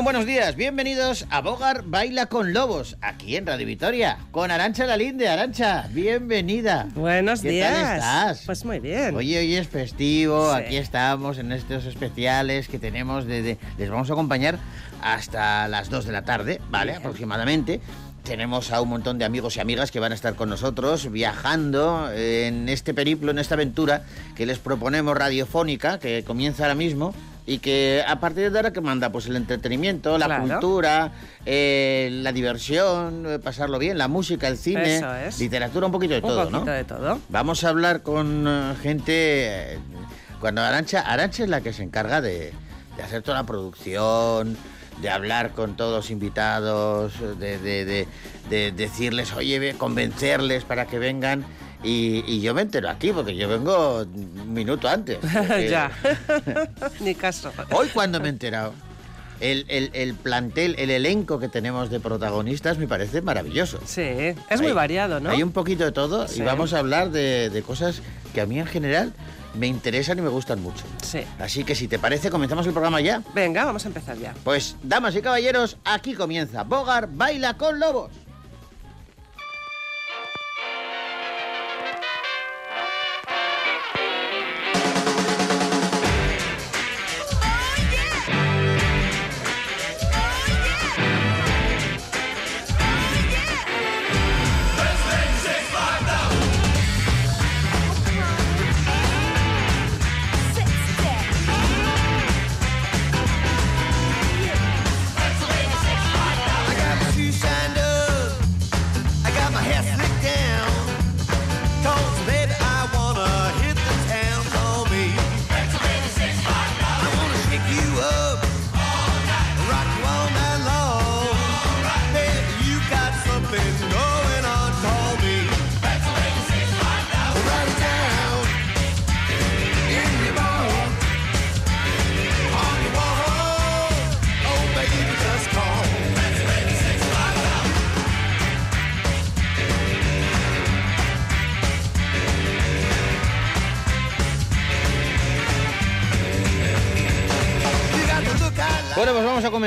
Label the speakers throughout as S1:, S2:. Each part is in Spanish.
S1: Bueno, buenos días, bienvenidos a Bogar Baila con Lobos, aquí en Radio Vitoria, con Arancha Lalinde. Arancha, bienvenida.
S2: Buenos
S1: ¿Qué
S2: días.
S1: tal estás?
S2: Pues muy bien.
S1: Oye, hoy es festivo,
S2: Sí.
S1: aquí estamos en estos especiales que tenemos de, de- Les vamos a acompañar hasta las 2 de la tarde, ¿vale?
S2: Bien.
S1: Aproximadamente. Tenemos a un montón de amigos y amigas que van a estar con nosotros viajando en este periplo, en esta aventura que les proponemos radiofónica, que comienza ahora mismo y que a partir de ahora que manda pues el entretenimiento, la
S2: Claro.
S1: cultura, eh, la diversión, eh, pasarlo bien, la música, el cine,
S2: Eso es.
S1: literatura, un poquito de
S2: Un
S1: todo,
S2: poquito
S1: ¿no?
S2: de todo.
S1: Vamos a hablar con eh, gente. Cuando Arancha, Arancha es la que se encarga de, de hacer toda la producción, de hablar con todos los invitados, de, de- de- de decirles, oye, ve, convencerles para que vengan. Y, y yo me entero aquí, porque yo vengo un minuto antes. porque-
S2: ya. Ni caso.
S1: Hoy cuando me he enterado, el, el- el plantel, el elenco que tenemos de protagonistas me parece maravilloso.
S2: Sí, es muy variado, ¿no?
S1: Hay un poquito de todo
S2: Sí.
S1: y vamos a hablar de, de cosas que a mí en general me interesan y me gustan mucho.
S2: Sí.
S1: Así que si te parece, comenzamos el programa ya.
S2: Venga, vamos a empezar ya.
S1: Pues, damas y caballeros, aquí comienza Bogar Baila con Lobos.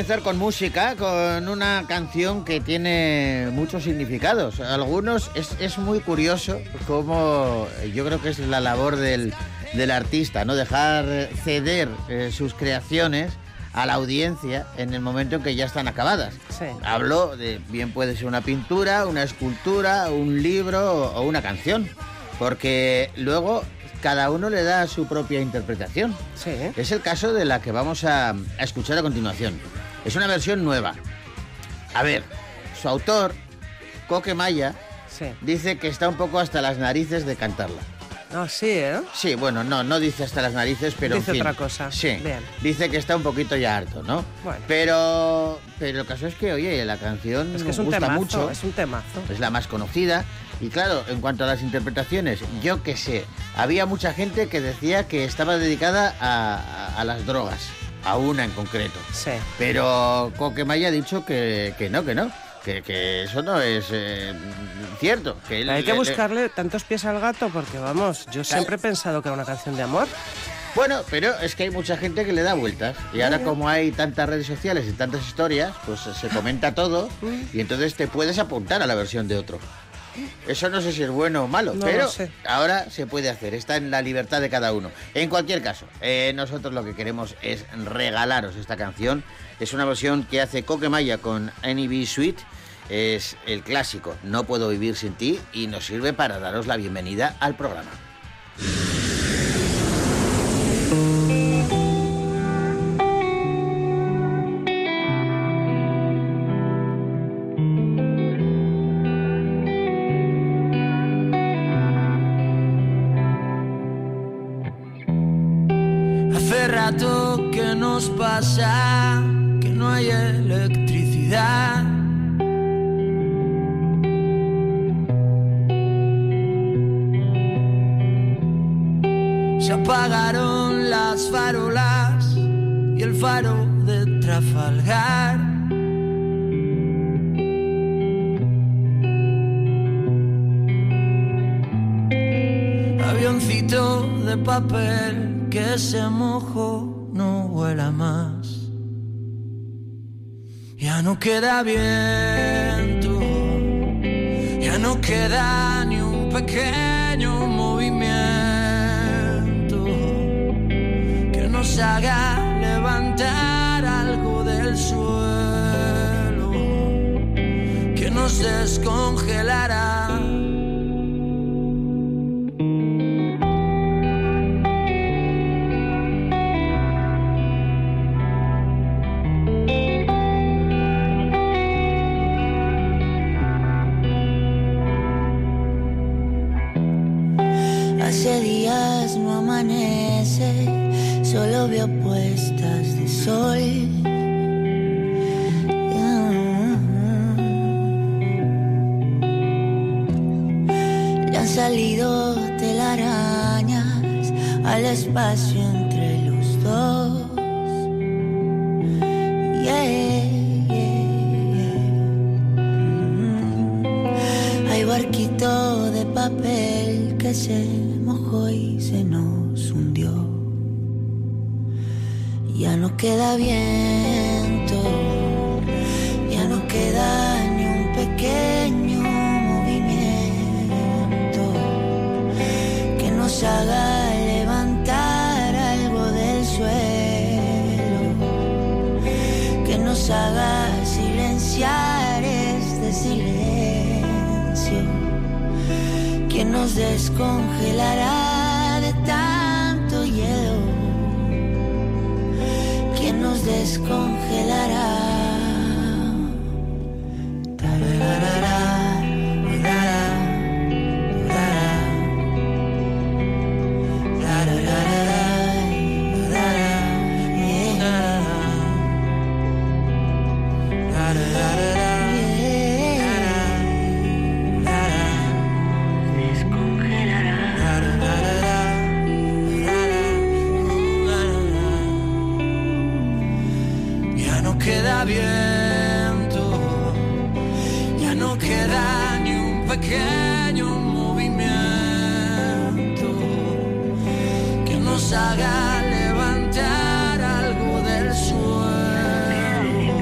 S1: Comenzar con música, con una canción que tiene muchos significados. Algunos es, es muy curioso cómo yo creo que es la labor del, del artista, ¿no? Dejar ceder eh, sus creaciones a la audiencia en el momento en que ya están acabadas.
S2: Sí.
S1: Hablo de, bien puede ser una pintura, una escultura, un libro o una canción, porque luego cada uno le da su propia interpretación.
S2: Sí.
S1: Es el caso de la que vamos a, a escuchar a continuación. Es una versión nueva. A ver, su autor, Coque Maya,
S2: Sí.
S1: dice que está un poco hasta las narices de cantarla.
S2: Ah, sí, ¿eh?
S1: Sí, bueno, no, no dice hasta las narices, pero
S2: Dice
S1: en fin.
S2: otra cosa.
S1: Sí,
S2: Bien.
S1: dice que está un poquito ya harto, ¿no?
S2: Bueno.
S1: Pero, pero el caso es que, oye, la canción
S2: Es que es
S1: nos
S2: un
S1: gusta
S2: temazo.
S1: mucho.
S2: Es un temazo.
S1: es la más conocida. Y claro, en cuanto a las interpretaciones, yo qué sé, había mucha gente que decía que estaba dedicada a, a- a las drogas, a una en concreto.
S2: Sí.
S1: Pero Coquemaya ha dicho que, que no, que no, que, que eso no es eh, cierto. Que él
S2: Hay que
S1: le- le-
S2: buscarle tantos pies al gato porque, vamos, yo siempre he pensado que era una canción de amor.
S1: Bueno, pero es que hay mucha gente que le da vueltas. Y ahora como hay tantas redes sociales y tantas historias, pues se comenta todo y entonces te puedes apuntar a la versión de otro. Eso no sé si es bueno o malo,
S2: No
S1: pero ahora se puede hacer, está en la libertad de cada uno. En cualquier caso, eh, nosotros lo que queremos es regalaros esta canción. Es una versión que hace Coquemaya con Annie B. Sweet. Es el clásico No puedo vivir sin ti y nos sirve para daros la bienvenida al programa.
S3: Pasa que no hay electricidad. Se apagaron las farolas y el faro de Trafalgar. Avioncito de papel que se mojó, queda viento, ya no queda ni un pequeño movimiento que nos haga levantar algo del suelo, que nos descongelará.
S4: Al espacio entre los dos. Yeah. Hay barquito de papel que se mojó y se nos hundió. Ya no queda viento, nos descongelará de tanto hielo, que nos descongelará. Tararara,
S3: pequeño movimiento que nos haga levantar algo del suelo,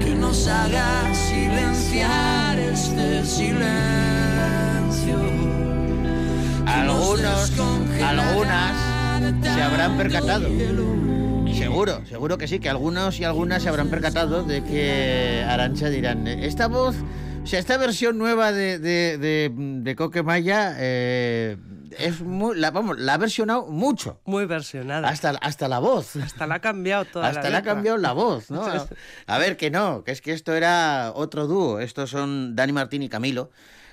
S3: que nos haga silenciar este silencio.
S1: Algunos, algunas se habrán percatado. Seguro, seguro que sí, que algunos y algunas se habrán percatado de que Arancha dirán, esta voz, o sea, esta versión nueva de, de, de, de Coquemaya eh, es muy, la, vamos, la ha versionado mucho,
S2: Muy versionada.
S1: hasta, hasta la voz.
S2: Hasta la ha cambiado toda
S1: Hasta
S2: la
S1: le ha cambiado la voz, ¿no? A ver, que no, que es que esto era otro dúo. Estos son Dani Martín y Camilo,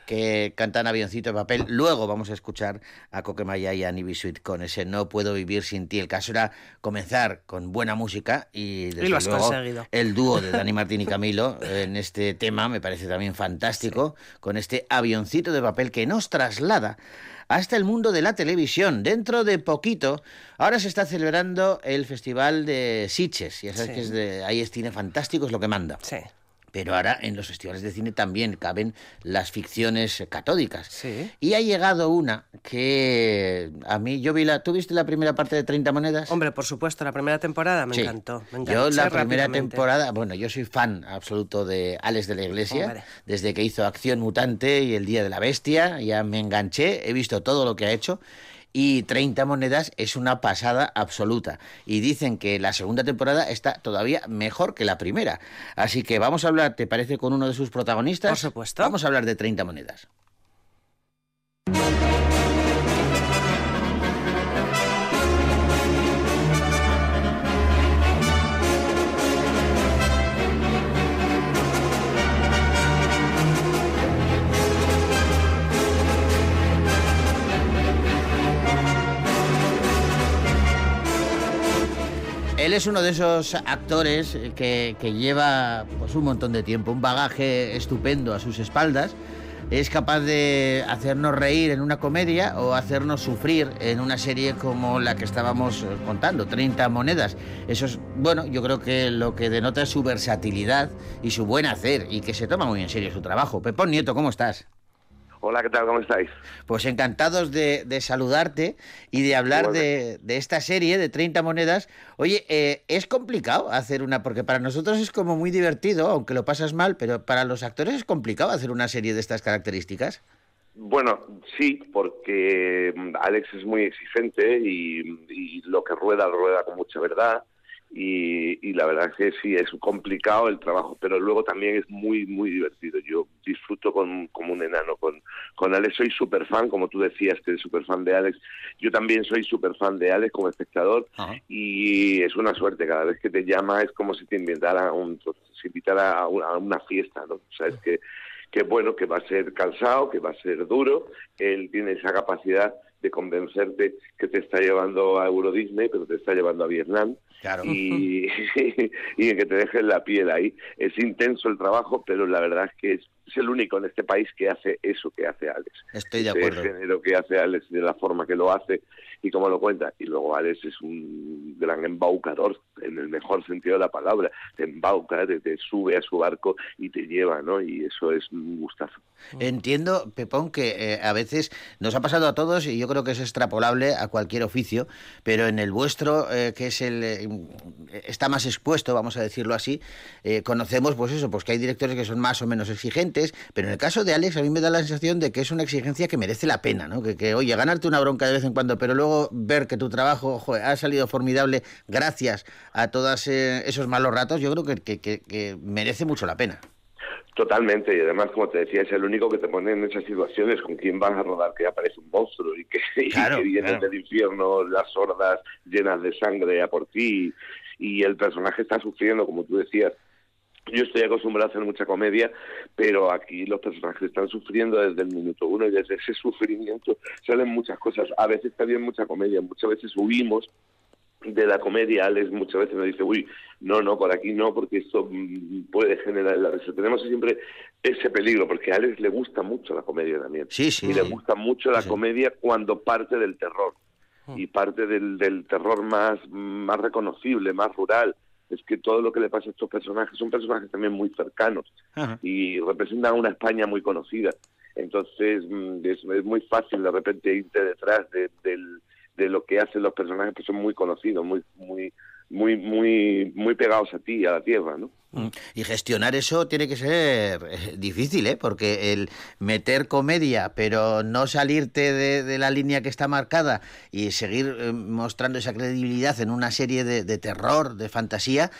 S1: que cantan Avioncito de Papel. Luego vamos a escuchar a Coquemaya y a Nibi Sweet con ese No puedo vivir sin ti. El caso era comenzar con buena música y, desde
S2: lo has
S1: luego,
S2: conseguido.
S1: el dúo de Dani Martín y Camilo en este tema me parece también fantástico, con este avioncito de papel que nos traslada hasta el mundo de la televisión. Dentro de poquito, ahora se está celebrando el Festival de Sitges. Ya sabes
S2: Sí.
S1: que es de, ahí es cine fantástico, es lo que manda.
S2: Sí,
S1: Pero ahora en los festivales de cine también caben las ficciones catódicas.
S2: sí.
S1: Y ha llegado una que a mí, yo vi la... ¿Tú viste la primera parte de 30 monedas?
S2: Hombre, por supuesto, la primera temporada me
S1: Sí.
S2: encantó. Me
S1: Yo la primera temporada, bueno, yo soy fan absoluto de Alex de la Iglesia,
S2: Hombre.
S1: desde que hizo Acción Mutante y El Día de la Bestia, ya me enganché, he visto todo lo que ha hecho. Y 30 monedas es una pasada absoluta. Y dicen que la segunda temporada está todavía mejor que la primera. Así que vamos a hablar, ¿te parece, con uno de sus protagonistas?
S2: Por supuesto.
S1: Vamos a hablar de 30 monedas. Él es uno de esos actores que, que lleva pues, un montón de tiempo, un bagaje estupendo a sus espaldas. Es capaz de hacernos reír en una comedia o hacernos sufrir en una serie como la que estábamos eh, contando, 30 monedas. Eso es, bueno, yo creo que lo que denota es su versatilidad y su buen hacer y que se toma muy en serio su trabajo. Pepón Nieto, ¿cómo estás?
S5: Hola, ¿qué tal? ¿Cómo estáis?
S1: Pues encantados de, de saludarte y de hablar de, de esta serie de 30 monedas. Oye, eh, es complicado hacer una, porque para nosotros es como muy divertido, aunque lo pasas mal, pero para los actores es complicado hacer una serie de estas características.
S5: Bueno, sí, porque mm, Alex es muy exigente y, y lo que rueda, lo rueda con mucha verdad. Y, y la verdad es que sí, es complicado el trabajo, pero luego también es muy, muy divertido. Yo disfruto con, como un enano con, con Alex. Soy súper fan, como tú decías, que eres súper fan de Alex. Yo también soy súper fan de Alex como espectador
S1: Ajá.
S5: y es una suerte. Cada vez que te llama es como si te invitara un, si invitara a una, a una fiesta, ¿no? O sea, es que que bueno, que va a ser cansado, que va a ser duro, él tiene esa capacidad de convencerte que te está llevando a Euro Disney, pero te está llevando a Vietnam,
S1: Claro.
S5: y, y que te dejen la piel ahí. Es intenso el trabajo, pero la verdad es que es, es el único en este país que hace eso que hace Alex.
S1: Estoy de acuerdo.
S5: género que hace Alex de la forma que lo hace y cómo lo cuenta. Y luego Alex es un gran embaucador, en el mejor sentido de la palabra. Te embauca, te, sube a su barco y te lleva, ¿no? Y eso es un gustazo.
S1: Entiendo, Pepón, que eh, a veces nos ha pasado a todos y yo creo que es extrapolable a cualquier oficio, pero en el vuestro, eh, que es el eh, está más expuesto, vamos a decirlo así, eh, conocemos pues eso, pues que hay directores que son más o menos exigentes, pero en el caso de Alex a mí me da la sensación de que es una exigencia que merece la pena, ¿no? Que, que oye, ganarte una bronca de vez en cuando, pero luego ver que tu trabajo joder, ha salido formidable gracias a todos esos malos ratos, yo creo que, que- que- que merece mucho la pena.
S5: Totalmente, y además, como te decía, es el único que te pone en esas situaciones con quien vas a rodar, que aparece un monstruo y que, y
S1: Claro,
S5: que vienen
S1: claro.
S5: del infierno las hordas llenas de sangre a por ti, y el personaje está sufriendo, como tú decías. Yo estoy acostumbrado a hacer mucha comedia, pero aquí los personajes están sufriendo desde el minuto uno y desde ese sufrimiento salen muchas cosas. A veces también mucha comedia, muchas veces huimos de la comedia, Alex muchas veces nos dice, uy, no, no, por aquí no, porque esto mm, puede generar la risa. Tenemos siempre ese peligro, porque a Alex le gusta mucho la comedia también.
S1: Sí, sí,
S5: y le gusta mucho la
S1: Sí.
S5: comedia cuando parte del terror. Y parte del, del terror más, más reconocible, más rural. Es que todo lo que le pasa a estos personajes son personajes también muy cercanos
S1: Ajá.
S5: y representan una España muy conocida. Entonces mm, es, es muy fácil de repente irte detrás de, del- de lo que hacen los personajes que son muy conocidos, muy muy muy muy muy pegados a ti, a la tierra, ¿no?
S1: Mm. Y gestionar eso tiene que ser eh, difícil, ¿eh? Porque el meter comedia, pero no salirte de, de la línea que está marcada y seguir eh, mostrando esa credibilidad en una serie de, de terror, de fantasía,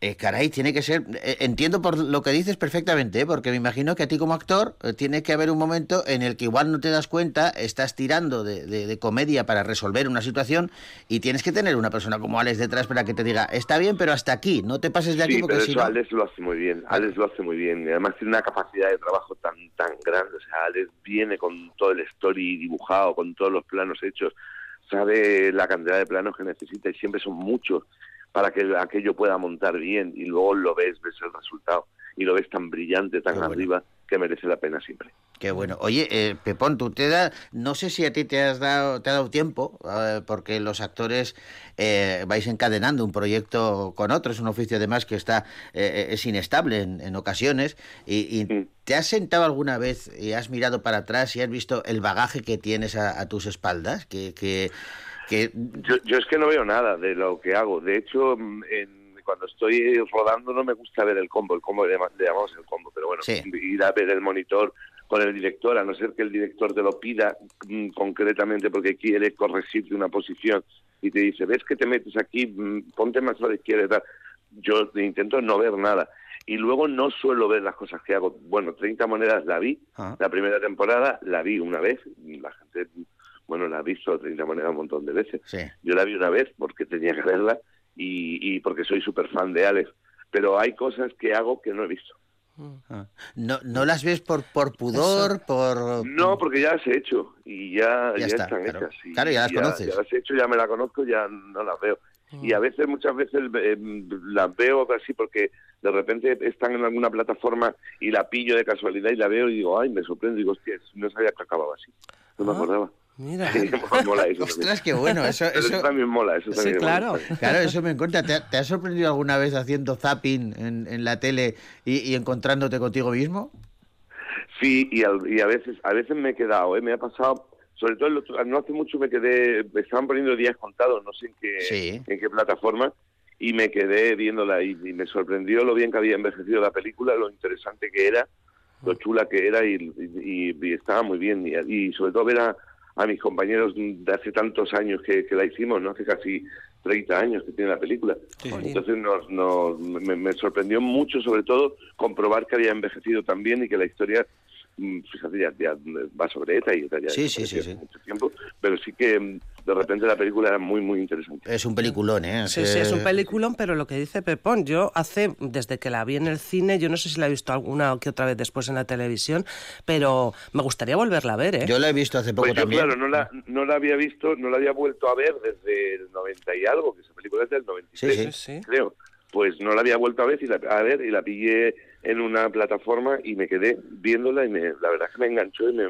S1: eh, caray, tiene que ser... eh, entiendo por lo que dices perfectamente, ¿eh? porque me imagino que a ti como actor eh, tiene que haber un momento en el que igual no te das cuenta, estás tirando de, de- de comedia para resolver una situación y tienes que tener una persona como Alex detrás para que te diga, está bien, pero hasta aquí, no te pases de aquí
S5: Sí,
S1: porque
S5: pero
S1: si
S5: eso
S1: no...
S5: Alex lo hace muy bien. Alex lo hace muy bien. Y además tiene una capacidad de trabajo tan tan grande. O sea, Alex viene con todo el story dibujado, con todos los planos hechos. Sabe la cantidad de planos que necesita y siempre son muchos para que aquello pueda montar bien. Y luego lo ves, ves el resultado. Y lo ves tan brillante, tan
S1: Qué bueno.
S5: arriba, que merece la pena siempre.
S1: Qué bueno. Oye, eh, Pepón, tú te da, no sé si a ti te has dado, te ha dado tiempo, eh, porque los actores eh, vais encadenando un proyecto con otro, es un oficio además que está eh, es inestable en, en ocasiones. Y, y te has sentado alguna vez y has mirado para atrás y has visto el bagaje que tienes a, a tus espaldas, que, que, que
S5: Yo, yo es que no veo nada de lo que hago. De hecho, mm, en- cuando estoy rodando no me gusta ver el combo. El combo le, llama- le llamamos el combo, pero bueno,
S1: Sí.
S5: ir a ver el monitor con el director, a no ser que el director te lo pida mm, concretamente porque quiere corregirte una posición y te dice, ves que te metes aquí, Mm, ponte más a la izquierda y tal. Yo intento no ver nada. Y luego no suelo ver las cosas que hago. Bueno, 30 monedas la vi,
S1: Ah.
S5: la primera temporada la vi una vez, la gente, bueno, la ha visto 30 monedas un montón de veces.
S1: sí.
S5: Yo la vi una vez porque tenía que verla y, y porque soy súper fan de Alex. Pero hay cosas que hago que no he visto.
S1: Ah. No, no las ves por, por pudor, por...
S5: No, porque ya las he hecho y ya,
S1: Ya
S5: ya
S1: está,
S5: están
S1: claro.
S5: hechas. y
S1: Claro, ya las conoces.
S5: Ya las he hecho, ya me la conozco, ya no las veo. Y a veces, muchas veces eh, las veo así porque de repente están en alguna plataforma y la pillo de casualidad y la veo y digo, ay, me sorprendo. Digo, hostia, no sabía que acababa así. No me
S2: Ah.
S5: acordaba.
S2: Mira.
S5: Mola eso. también.
S1: Ostras, qué bueno. Eso, eso,
S5: eso también mola, eso
S2: Sí,
S5: también mola.
S2: claro.
S1: Claro, eso me encuentra. ¿Te, ha- te has sorprendido alguna vez haciendo zapping en, en la tele y, y encontrándote contigo mismo?
S5: Sí, y, al- y a veces a veces me he quedado, ¿eh? me ha pasado, sobre todo el otro- no hace mucho me quedé, me estaban poniendo días contados, no sé en qué,
S1: Sí.
S5: en qué plataforma, y me quedé viéndola y, y me sorprendió lo bien que había envejecido la película, lo interesante que era, lo chula que era y, y- y- y estaba muy bien. Y, y sobre todo ver a, a mis compañeros de hace tantos años que, que la hicimos, ¿no? Hace casi 30 años que tiene la película. Entonces nos, nos- me, me sorprendió mucho, sobre todo, comprobar que había envejecido tan bien y que la historia, mm, fíjate, ya, ya va sobre ETA y ETA ya
S1: Sí, sí,
S5: desapareció
S1: sí,
S5: hace
S1: sí.
S5: mucho tiempo, pero sí que mm, de repente la película era muy, muy interesante.
S1: Es un peliculón, ¿eh?
S2: Sí, sí, es un peliculón, pero lo que dice Pepón, yo hace, desde que la vi en el cine, yo no sé si la he visto alguna o que otra vez después en la televisión, pero me gustaría volverla a ver, ¿eh?
S1: Yo la he visto hace poco
S5: Pues yo,
S1: también.
S5: claro, no la, no la había visto, no la había vuelto a ver desde el 90 y algo, que esa película es del 96,
S1: Sí,
S2: sí. Sí.
S5: creo. Pues no la había vuelto a ver y la, a ver y la pillé en una plataforma y me quedé viéndola y me, la verdad es que me enganchó y me,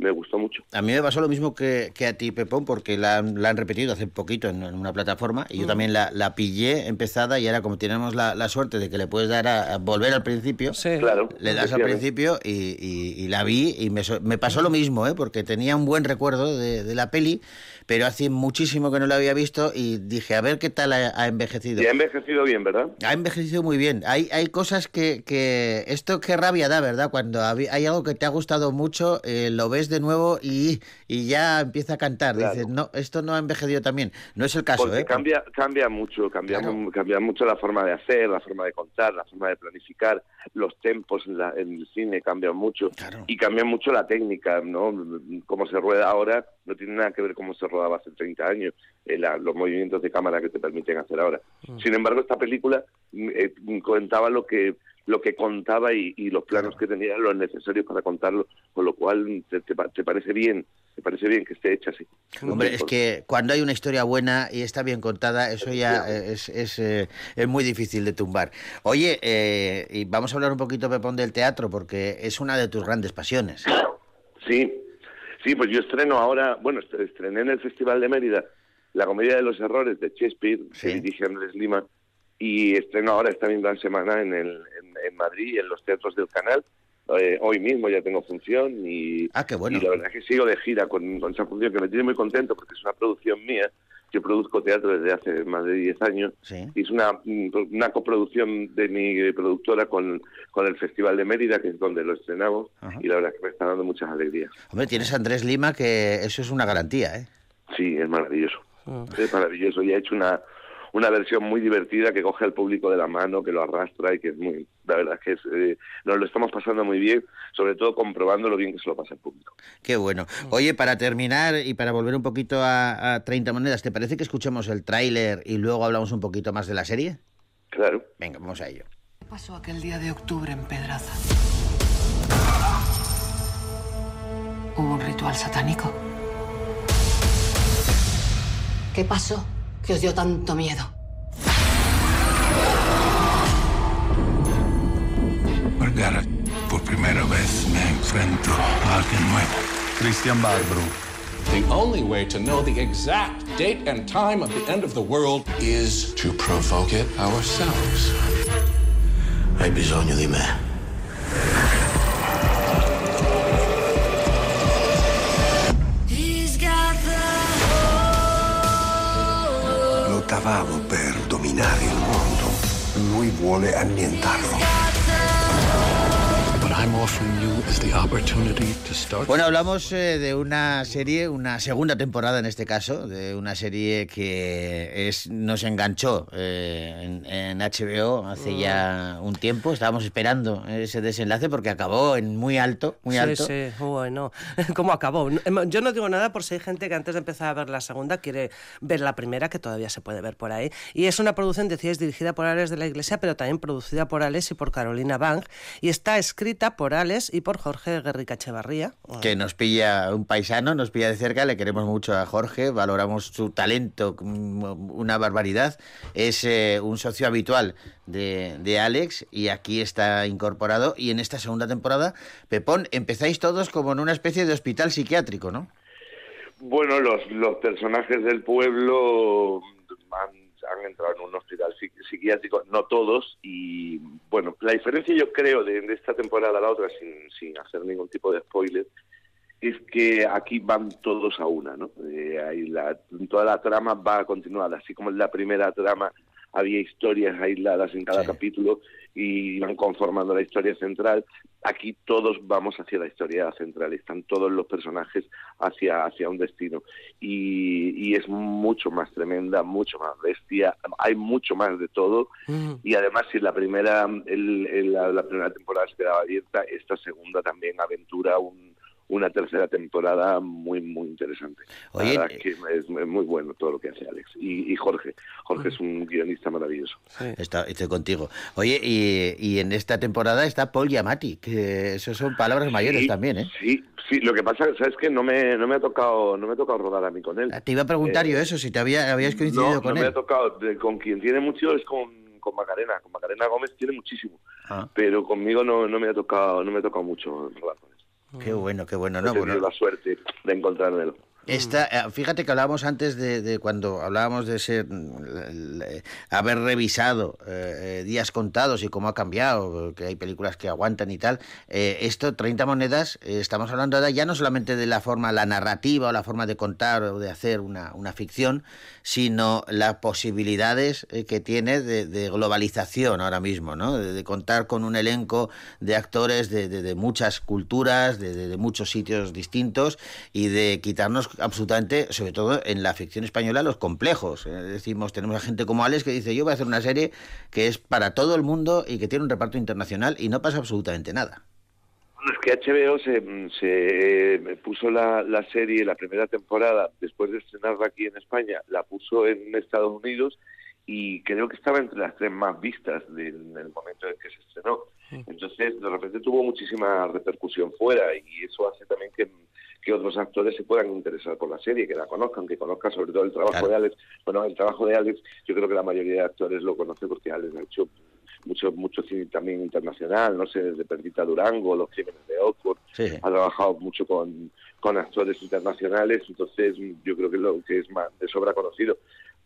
S5: me gustó mucho.
S1: A mí me pasó lo mismo que, que a ti, Pepón, porque la, han- la han repetido hace poquito en, en una plataforma y yo también la, la pillé empezada y ahora como tenemos la, la suerte de que le puedes dar a, a volver al principio,
S2: Sí.
S5: Claro.
S1: le das al principio y, y- y la vi y me, me pasó lo mismo, ¿eh? porque tenía un buen recuerdo de, de la peli, pero hace muchísimo que no la había visto y dije, a ver qué tal ha, ha envejecido.
S5: Y ha envejecido bien, ¿verdad?
S1: Ha envejecido muy bien. Hay, hay cosas que, que... Esto qué rabia da, ¿verdad? Cuando hay algo que te ha gustado mucho, eh, lo ves de nuevo y, y ya empieza a cantar.
S5: Claro.
S1: Dices, no, esto no ha envejecido también. No es el caso,
S5: Porque
S1: ¿eh?
S5: cambia, cambia mucho, cambia,
S1: Claro.
S5: cambia mucho la forma de hacer, la forma de contar, la forma de planificar, los tempos en, la- en el cine cambian mucho
S1: Claro.
S5: y cambia mucho la técnica, ¿no? Cómo se rueda ahora no tiene nada que ver cómo se rodaba hace 30 años, eh, la- los movimientos de cámara que te permiten hacer ahora. Sin embargo, esta película mm, eh, contaba lo que lo que contaba y, y los planos que tenía los necesarios para contarlo, con lo cual te, te pa- te parece bien, te parece bien que esté hecha así.
S1: Hombre, es que cuando hay una historia buena y está bien contada, eso ya es, es, eh, es muy difícil de tumbar. Oye, eh, y vamos a hablar un poquito, Pepón, del teatro, porque es una de tus grandes pasiones.
S5: Sí, sí, pues yo estreno ahora, bueno, est- estrené en el Festival de Mérida la comedia de los errores de Shakespeare,
S1: Sí.
S5: que dirige Andrés Lima, y estreno ahora esta misma semana en, el, en, Madrid, en los teatros del canal. Eh, hoy mismo ya tengo función y,
S1: Ah, qué bueno.
S5: y la verdad es que sigo de gira con, con esa función que me tiene muy contento porque es una producción mía. Yo produzco teatro desde hace más de 10 años
S1: Sí.
S5: y es una, una coproducción de mi productora con, con el Festival de Mérida, que es donde lo estrenamos,
S1: Ajá.
S5: y la verdad es que me está dando muchas alegrías.
S1: Hombre, tienes a Andrés Lima, que eso es una garantía, ¿eh?
S5: Sí, es maravilloso.
S2: Mm.
S5: Es maravilloso. Y ha hecho una, una versión muy divertida que coge al público de la mano, que lo arrastra y que es muy. La verdad es que es, eh, nos lo estamos pasando muy bien, sobre todo comprobando lo bien que se lo pasa el público.
S1: Qué bueno. Oye, para terminar y para volver un poquito a, a 30 monedas, ¿te parece que escuchemos el tráiler y luego hablamos un poquito más de la serie?
S5: Claro.
S1: Venga, vamos a ello.
S6: ¿Qué pasó aquel día de octubre en Pedraza? ¿Hubo un ritual satánico?
S7: ¿Qué pasó? Que os dio tanto miedo.
S8: Margaret, por primera vez me enfrento a alguien nuevo. Christian Barbro.
S9: The only way to know the exact date and time of the end of the world is to provoke it ourselves.
S10: Hai bisogno di me.
S8: Lottavamo per dominare il mondo. Lui vuole annientarlo.
S1: Bueno, hablamos eh, de una serie, una segunda temporada en este caso, de una serie que es nos enganchó eh, en, en HBO hace ya un tiempo. Estábamos esperando ese desenlace porque acabó en muy alto, muy
S2: sí,
S1: alto.
S2: sí, bueno. ¿Cómo acabó? No, Yo no digo nada por si hay gente que antes de empezar a ver la segunda quiere ver la primera, que todavía se puede ver por ahí. Y es una producción, decíais, dirigida por Alex de la Iglesia, pero también producida por Alex y por Carolina Bang. Y está escrita por Alex y por Jorge Guerrica Echevarría.
S1: Que nos pilla un paisano, nos pilla de cerca, le queremos mucho a Jorge, valoramos su talento, mm, una barbaridad. Es eh, un socio habitual de, de Alex y aquí está incorporado. Y en esta segunda temporada, Pepón, empezáis todos como en una especie de hospital psiquiátrico, ¿no?
S5: Bueno, los, los personajes del pueblo han, han entrado en un hospital psi- psiquiátrico, no todos, y bueno, la diferencia yo creo de, de esta temporada a la otra, sin, sin hacer ningún tipo de spoiler, es que aquí van todos a una, ¿no? Eh, ahí la, toda la trama va a continuar, así como en la primera trama había historias aisladas en cada capítulo y iban conformando la historia central, aquí todos vamos hacia la historia central, están todos los personajes hacia, hacia un destino. Y, y es mucho más tremenda, mucho más bestia, hay mucho más de todo. Y además si la primera el- el- la, la primera temporada se quedaba abierta, esta segunda también aventura un- una tercera temporada muy muy interesante.
S1: Oye,
S5: la es que es, es muy bueno todo lo que hace Alex y, y Jorge. Jorge es un guionista maravilloso.
S1: Está- estoy contigo. Oye, y, y en esta temporada está Paul Giamatti, que eso son palabras mayores
S5: Sí,
S1: también, ¿eh?
S5: Sí, sí, lo que pasa sabes que no me no me ha tocado no me ha tocado rodar a mí con él.
S1: Te iba a preguntar
S5: Eh,
S1: yo eso, si te había, habías coincidido
S5: no,
S1: con
S5: no me
S1: él.
S5: ha tocado. De- con quien tiene mucho es con, con Macarena. Con Macarena Gómez tiene muchísimo.
S1: Ah.
S5: Pero conmigo no, no me ha tocado no me ha tocado mucho rodar con él.
S1: Qué bueno, qué bueno.
S5: No,
S1: No,
S5: he tenido
S1: bueno,
S5: la suerte de encontrármelo.
S1: Esta, eh, fíjate que hablábamos antes de, de cuando hablábamos de ser mm, l- l- haber revisado eh, eh, días contados y cómo ha cambiado, que hay películas que aguantan y tal. Eh, esto, 30 monedas, eh, estamos hablando ahora ya no solamente de la forma, la narrativa o la forma de contar o de hacer una, una ficción, sino las posibilidades eh, que tiene de, de globalización ahora mismo, ¿no? De, de contar con un elenco de actores de, de- de muchas culturas, de, de- de muchos sitios distintos y de quitarnos absolutamente, sobre todo en la ficción española, los complejos. Eh, decimos, tenemos a gente como Alex que dice, yo voy a hacer una serie que es para todo el mundo y que tiene un reparto internacional y no pasa absolutamente nada.
S5: Bueno, es que HBO se, se eh, puso la, la serie, la primera temporada, después de estrenarla aquí en España, la puso en Estados Unidos y creo que estaba entre las tres más vistas del, del momento en que se estrenó. Entonces, de repente tuvo muchísima repercusión fuera y eso hace también que, que otros actores se puedan interesar por la serie, que la conozcan, que conozcan sobre todo el trabajo
S1: Claro.
S5: de Alex. Bueno, el trabajo de Alex, yo creo que la mayoría de actores lo conoce porque Alex ha hecho mucho mucho cine también internacional, no sé, desde Perdita Durango, Los Crímenes de Oxford,
S1: Sí.
S5: ha trabajado mucho con, con actores internacionales, entonces yo creo que es lo que es más de sobra conocido.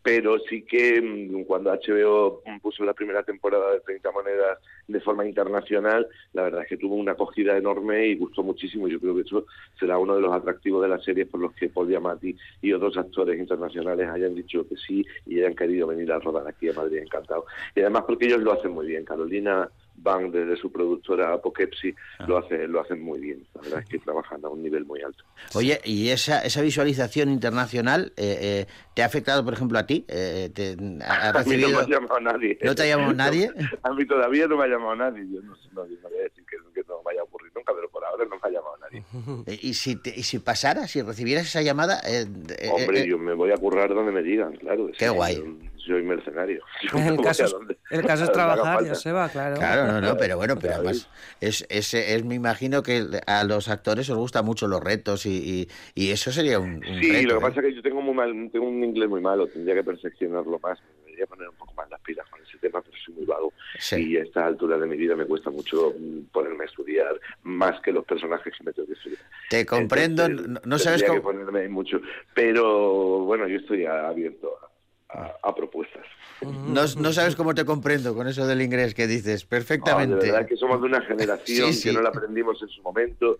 S5: Pero sí que mm, cuando HBO puso la primera temporada de 30 monedas de forma internacional, la verdad es que tuvo una acogida enorme y gustó muchísimo. Yo creo que eso será uno de los atractivos de la serie por los que Paul Giamatti y otros actores internacionales hayan dicho que sí y hayan querido venir a rodar aquí a Madrid encantado. Y además porque ellos lo hacen muy bien. Carolina Van, desde su productora Poughkeepsie, lo, hace, lo hacen muy bien. La verdad es que trabajan a un nivel muy alto.
S1: Oye, ¿y esa, esa visualización internacional eh, eh, te ha afectado, por ejemplo, a ti? Eh, te, ha- ha
S5: A mí no me ha llamado nadie.
S1: ¿No te ha llamado nadie?
S5: A mí todavía no me ha llamado nadie. Yo no, sé, no, no voy a decir que, que no vaya a ocurrir nunca, pero por ahora no me ha llamado nadie.
S1: Eh, ¿Y si, te- y si pasara, si recibieras esa llamada? eh, eh,
S5: Hombre,
S1: eh,
S5: yo me voy a currar donde me digan, claro.
S1: Qué guay.
S5: Yo soy mercenario. Yo
S2: El caso,
S5: a
S2: es,
S5: donde-
S2: el caso es trabajar,
S5: falta.
S2: Joseba, claro.
S1: Claro, no, no, pero bueno, pero además es, es, es, me imagino que a los actores os gustan mucho los retos y, y, y eso sería un, un
S5: Sí,
S1: reto.
S5: lo que
S1: ¿eh?
S5: pasa es que yo tengo muy mal, tengo un inglés muy malo, tendría que perfeccionarlo más, me debería poner un poco más las pilas con ese tema, pero soy muy vago.
S1: Sí.
S5: Y a esta altura de mi vida me cuesta mucho mm, ponerme a estudiar más que los personajes que me tengo que estudiar.
S1: Te comprendo,
S5: Entonces,
S1: no, no sabes cómo...
S5: que ponerme ahí mucho, pero bueno, yo estoy abierto a, a- a propuestas.
S1: No, no sabes cómo te comprendo con eso del inglés que dices,
S5: Ah,
S1: perfectamente.
S5: de verdad que somos de una generación
S1: Sí, sí.
S5: que no la aprendimos en su momento,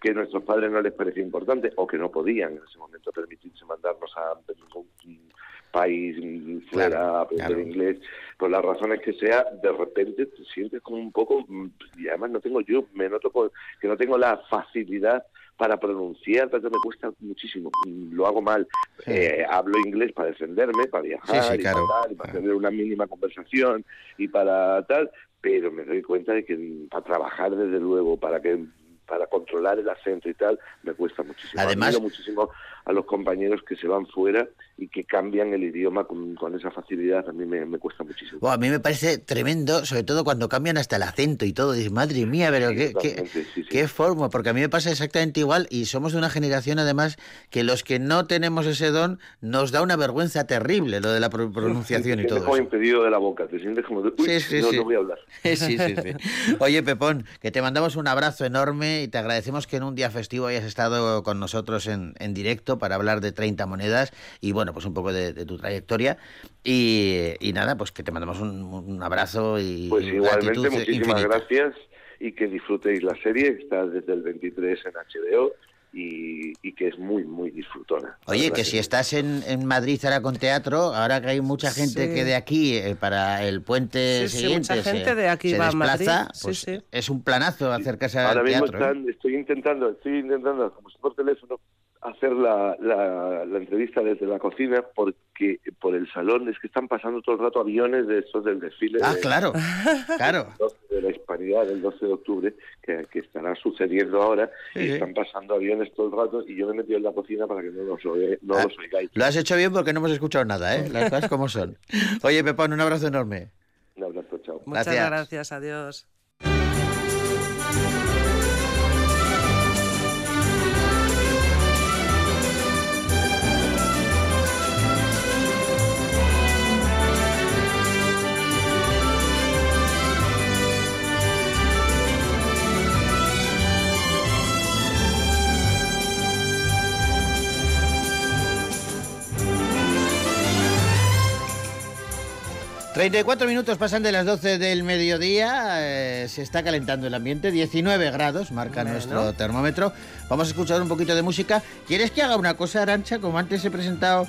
S5: que a nuestros padres no les parecía importante o que no podían en ese momento permitirse mandarnos a un país fuera
S1: Claro,
S5: a aprender
S1: claro.
S5: inglés, por las razones que sea, de repente te sientes como un poco, mm, y además no tengo yo, me noto que no tengo la facilidad para pronunciar, tanto me cuesta muchísimo, lo hago mal.
S1: Sí.
S5: Eh, hablo inglés para defenderme, para viajar,
S1: Sí, sí,
S5: y para tal, y para
S1: Claro.
S5: tener una mínima conversación y para tal, pero me doy cuenta de que para trabajar desde luego, para que para controlar el acento y tal, me cuesta muchísimo.
S1: Además-
S5: Admiro muchísimo a los compañeros que se van fuera y que cambian el idioma con, con esa facilidad, a mí me, me cuesta muchísimo.
S1: A mí me parece tremendo, sobre todo cuando cambian hasta el acento y todo. Dices, madre mía, pero
S5: Sí,
S1: qué, qué,
S5: sí, sí.
S1: qué forma, porque a mí me pasa exactamente igual y somos de una generación además que los que no tenemos ese don nos da una vergüenza terrible lo de la pro- pronunciación y
S5: Te
S1: todo
S5: como
S1: eso.
S5: impedido de la boca, te sientes como de, "Uy, no, no voy a hablar.
S1: Sí, sí, sí. Oye, Pepón, que te mandamos un abrazo enorme y te agradecemos que en un día festivo hayas estado con nosotros en, en directo para hablar de 30 monedas y bueno, pues un poco de, de tu trayectoria. Y, y nada, pues que te mandamos un, un abrazo y
S5: Pues igualmente, muchísimas
S1: infinita.
S5: gracias y que disfrutéis la serie, que está desde el 23 en HBO y, y que es muy, muy disfrutona.
S1: Oye, que si estás en, en Madrid ahora con teatro, ahora que hay mucha gente
S2: Sí.
S1: que de aquí eh, para el puente
S2: Sí, sí,
S1: siguiente
S2: mucha gente
S1: se,
S2: de aquí
S1: se
S2: va a
S1: desplaza,
S2: Madrid. Sí,
S1: pues
S2: sí.
S1: es un planazo acercarse al
S5: Ahora mismo
S1: teatro. ¿eh?
S5: están, estoy intentando, estoy intentando, como si por teléfono, hacer la, la, la entrevista desde la cocina porque por el salón es que están pasando todo el rato aviones de esos del desfile
S1: Ah,
S5: de,
S1: claro, claro.
S5: 12 de la hispanidad del 12 de octubre que, que estará sucediendo ahora
S1: Sí,
S5: y
S1: sí.
S5: están pasando aviones todo el rato y yo me he metido en la cocina para que no los, oe- no
S1: Ah,
S5: los oigáis.
S1: Lo has hecho bien porque no hemos escuchado nada, ¿eh? Las cosas como son. Oye, Pepón, un abrazo enorme.
S5: Un abrazo, chao.
S2: Muchas
S1: Gracias.
S2: gracias, adiós.
S1: Y 34 minutos pasan de las 12 del mediodía, eh, se está calentando el ambiente, 19 grados marca
S2: Bueno.
S1: nuestro termómetro. Vamos a escuchar un poquito de música. ¿Quieres que haga una cosa, Arancha? Como antes he presentado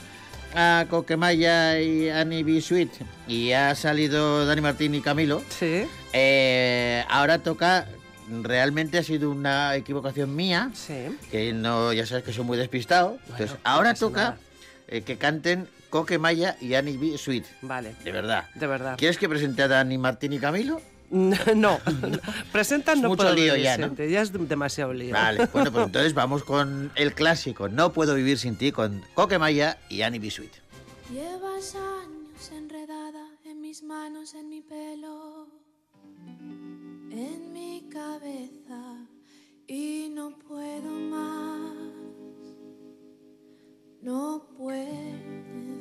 S1: a Coquemaya y Annie B. Sweet y ha salido Dani Martín y Camilo,
S2: Sí,
S1: eh, ahora toca, realmente ha sido una equivocación mía,
S2: sí.
S1: que no, ya sabes que soy muy despistado. Entonces, ahora toca eh, que canten Coquemaya y Annie B. Sweet.
S2: Vale,
S1: De verdad.
S2: de verdad.
S1: ¿Quieres que presente a Dani Martín y Camilo?
S2: No, no. presentan
S1: Es
S2: no
S1: mucho
S2: puedo
S1: lío
S2: vivir
S1: ya,
S2: sin
S1: ¿no?
S2: ti, Ya es demasiado lío.
S1: Vale, bueno, pues entonces vamos con el clásico No puedo vivir sin ti con Coquemaya y Annie B. Sweet.
S11: Llevas años enredada en mis manos, en mi pelo, en mi cabeza y no puedo más. No puedo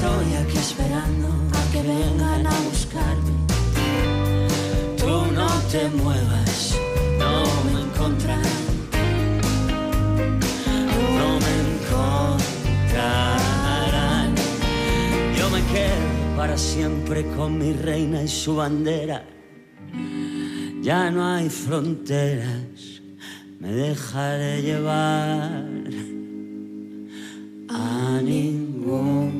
S4: estoy aquí esperando a que vengan a buscarme. Tú no te muevas, no me encontrarán. No me encontrarán. Yo me quedo para siempre con mi reina y su bandera. Ya no hay fronteras, me dejaré llevar a ningún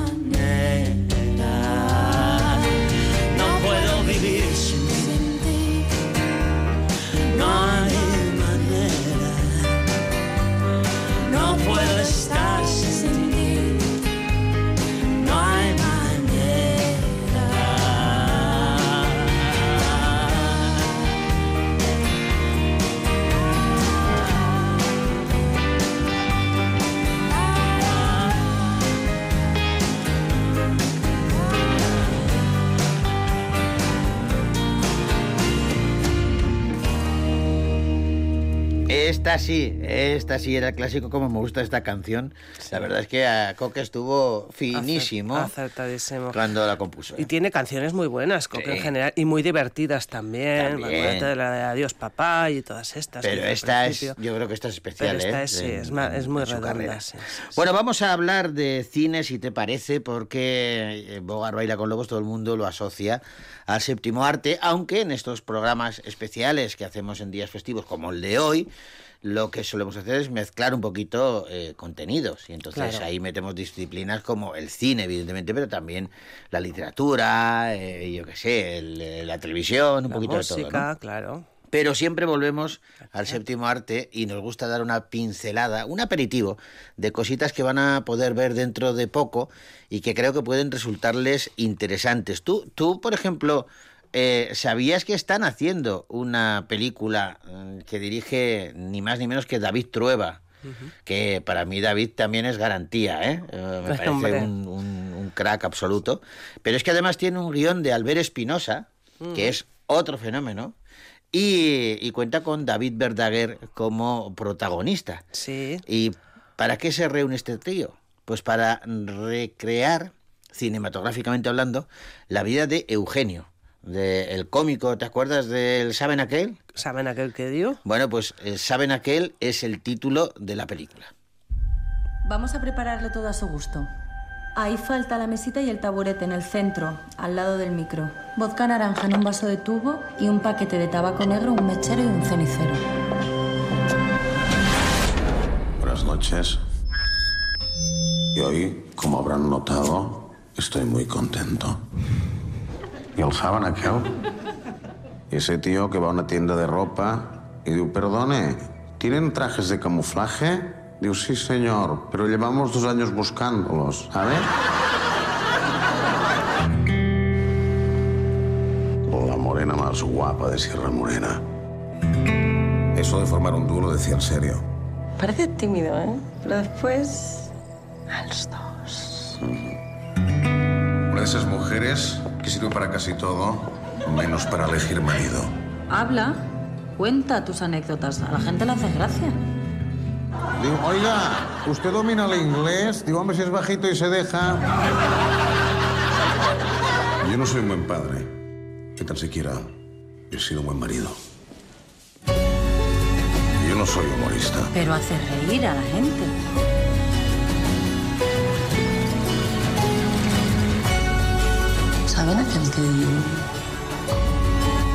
S1: Esta sí, esta sí era el clásico como me gusta esta canción. La verdad es que a Coque estuvo finísimo
S2: Acertadísimo.
S1: cuando la compuso.
S2: Y tiene canciones muy buenas, Coque,
S1: Sí.
S2: en general, y muy divertidas también.
S1: También.
S2: De la de Adiós Papá y todas estas.
S1: Pero esta es, yo creo que esta es especial,
S2: Pero esta
S1: ¿eh?
S2: es, sí, es, muy redonda. sí.
S1: Bueno, vamos a hablar de cine, si te parece, porque eh, Bogar Baila con Lobos todo el mundo lo asocia al séptimo arte, aunque en estos programas especiales que hacemos en días festivos como el de hoy, lo que solemos hacer es mezclar un poquito eh, contenidos. Y entonces
S2: Claro.
S1: ahí metemos disciplinas como el cine, evidentemente, pero también la literatura, eh, yo qué sé, el, eh, la televisión, un
S2: La
S1: poquito de todo. ¿no?
S2: claro.
S1: Pero siempre volvemos al séptimo arte y nos gusta dar una pincelada, un aperitivo de cositas que van a poder ver dentro de poco y que creo que pueden resultarles interesantes. Tú, tú por ejemplo, eh, ¿sabías que están haciendo una película mm, que dirige ni más ni menos que David Trueba? Que para mí David también es garantía, ¿eh? Eh, me parece un, un- un crack absoluto. Pero es que además tiene un guion de Albert Espinosa, que es otro fenómeno, y, y cuenta con David Verdaguer como protagonista.
S2: Sí.
S1: ¿Y para qué se reúne este tío? Pues para recrear, cinematográficamente hablando, la vida de Eugenio, del cómico, ¿te acuerdas del ¿Saben aquel?
S2: ¿Saben aquel que dio?
S1: Bueno, pues el ¿Saben aquel? es el título de la película.
S12: Vamos a prepararlo todo a su gusto. Ahí falta la mesita y el taburete en el centro, al lado del micro. Vodka naranja en un vaso de tubo y un paquete de tabaco negro, un mechero y un cenicero.
S10: Buenas noches. Y hoy, como habrán notado, estoy muy contento. ¿Y el aquel? Ese tío que va a una tienda de ropa y dice, perdone, ¿tienen trajes de camuflaje? Digo, sí, señor, pero llevamos dos años buscándolos, ¿sabes? La morena más guapa de Sierra Morena. Eso de formar un dúo lo decía en serio.
S13: Parece tímido, ¿eh? Pero después... A los dos.
S10: Una de esas mujeres que sirve para casi todo, menos para elegir marido.
S12: Habla, cuenta tus anécdotas. A la gente le hace gracia.
S10: Digo, oiga, ¿usted domina el inglés? Digo, hombre, si es bajito y se deja. Yo no soy un buen padre. Que tan siquiera he sido un buen marido. Yo no soy humorista.
S12: Pero hace reír a la gente.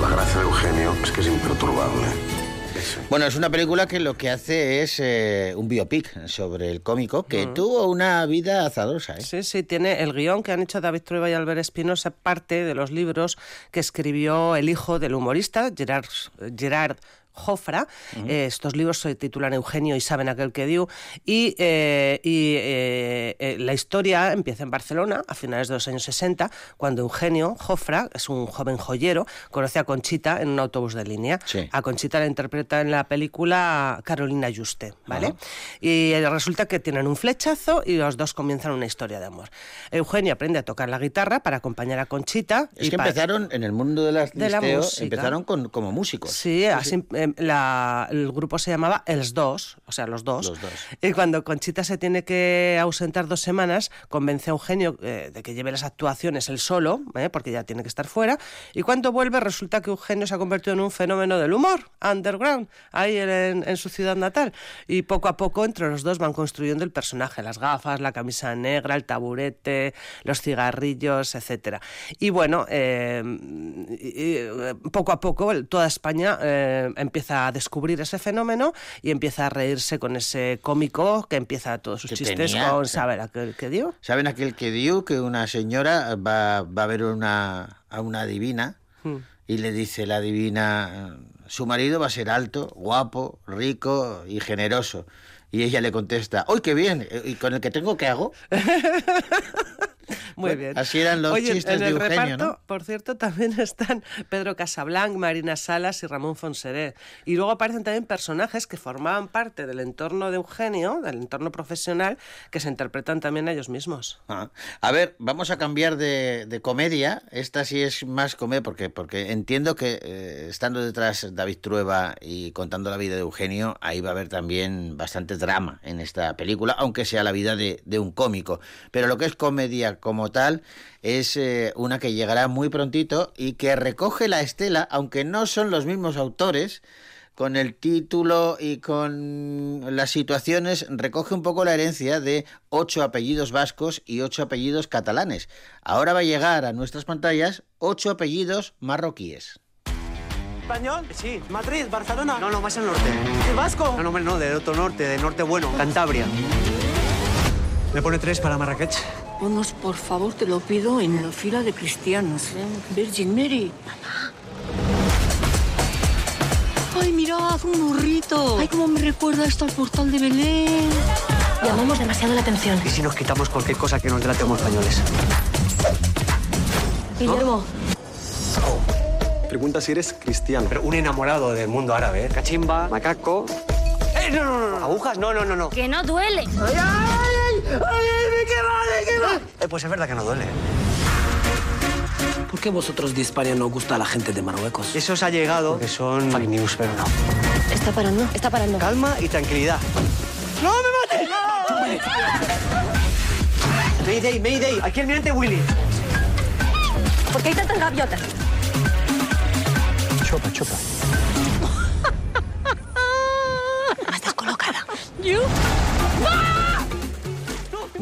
S10: La gracia de Eugenio es que es imperturbable.
S1: Bueno, es una película que lo que hace es eh, un biopic sobre el cómico que tuvo una vida azarosa. ¿eh?
S2: Sí, sí, tiene el guion que han hecho David Trueba y Albert Espinosa, parte de los libros que escribió el hijo del humorista, Gerard, Gerard Jofra. Eh, estos libros se titulan Eugenio y saben aquel que dio. Y, eh, y, eh, eh, la historia empieza en Barcelona a finales de los años 60, cuando Eugenio Jofra, es un joven joyero, conoce a Conchita en un autobús de línea.
S1: Sí.
S2: A Conchita la interpreta en la película Carolina Juste, ¿vale?
S1: Ajá.
S2: Y eh, resulta que tienen un flechazo y los dos comienzan una historia de amor. Eugenio aprende a tocar la guitarra para acompañar a Conchita.
S1: Es
S2: y
S1: que empezaron en el mundo de las
S2: De la
S1: listeo,
S2: música.
S1: empezaron con, como músicos.
S2: Sí, así, eh, la- el grupo se llamaba Els Dos, o sea, los dos.
S1: Los dos.
S2: Y cuando Conchita se tiene que ausentar dos semanas, convence a Eugenio eh, de que lleve las actuaciones él solo, ¿eh? porque ya tiene que estar fuera. Y cuando vuelve, resulta que Eugenio se ha convertido en un fenómeno del humor, underground, ahí en, en su ciudad natal. Y poco a poco, entre los dos, van construyendo el personaje: las gafas, la camisa negra, el taburete, los cigarrillos, etcétera. Y bueno, eh, y- y, eh, poco a poco toda España eh, empieza a descubrir ese fenómeno y empieza a reírse con ese cómico que empieza todos sus
S1: Que
S2: chistes
S1: tenía-
S2: con saber aquel que dio.
S1: ¿Saben aquel que dio que una señora va, va a ver una, a una divina
S2: Hmm.
S1: y le dice la divina, su marido va a ser alto, guapo, rico y generoso? Y ella le contesta, ¡ay, qué bien! ¿Y con el que tengo qué hago?
S2: Muy bien.
S1: así eran los
S2: Oye,
S1: chistes
S2: en
S1: de
S2: el
S1: Eugenio,
S2: reparto,
S1: ¿no?
S2: por cierto, también están Pedro Casablanc, Marina Salas y Ramón Fonseré. Y luego aparecen también personajes que formaban parte del entorno de Eugenio, del entorno profesional, que se interpretan también a ellos mismos.
S1: Ah. A ver, vamos a cambiar de, de comedia. Esta sí es más comedia porque, porque entiendo que eh, estando detrás David Trueba y contando la vida de Eugenio, ahí va a haber también bastante drama en esta película, aunque sea la vida de, de un cómico. Pero lo que es comedia como tal es eh, una que llegará muy prontito y que recoge la estela, aunque no son los mismos autores, con el título y con las situaciones recoge un poco la herencia de ocho apellidos vascos y ocho apellidos catalanes. Ahora va a llegar a nuestras pantallas ocho apellidos marroquíes.
S14: ¿Español? Sí. ¿Madrid? ¿Barcelona? No, no, más al norte. ¿El vasco? No, no, hombre, no, del otro norte, del norte bueno. Cantabria. ¿Me pone tres para Marrakech?
S15: Ponos, por favor, te lo pido, en la fila de cristianos. Virgin Mary. Ay, mirad, un burrito. Ay, cómo me recuerda esto al portal de Belén.
S13: Llamamos demasiado la atención.
S14: ¿Y si nos quitamos cualquier cosa que nos delate como españoles?
S13: Guillermo,
S14: Pregunta si eres cristiano. Pero un enamorado del mundo árabe, ¿eh? Cachimba, macaco... ¡Eh, no, no, no! no! ¿Agujas? No, no, no, no.
S11: Que no duele.
S14: ¡Ay, ay, ay! ¡Ay, me quema, me quema! Eh, pues es verdad que no duele.
S16: ¿Por qué vosotros de España no gusta a la gente de Marruecos?
S14: Eso os ha llegado, que son fake news, pero no.
S13: está parando, está parando.
S14: Calma y tranquilidad. ¡No me mates! Mayday, Mayday, aquí el mirante Willy.
S13: ¿Por qué hay tantas gaviotas?
S14: Chopa, chopa.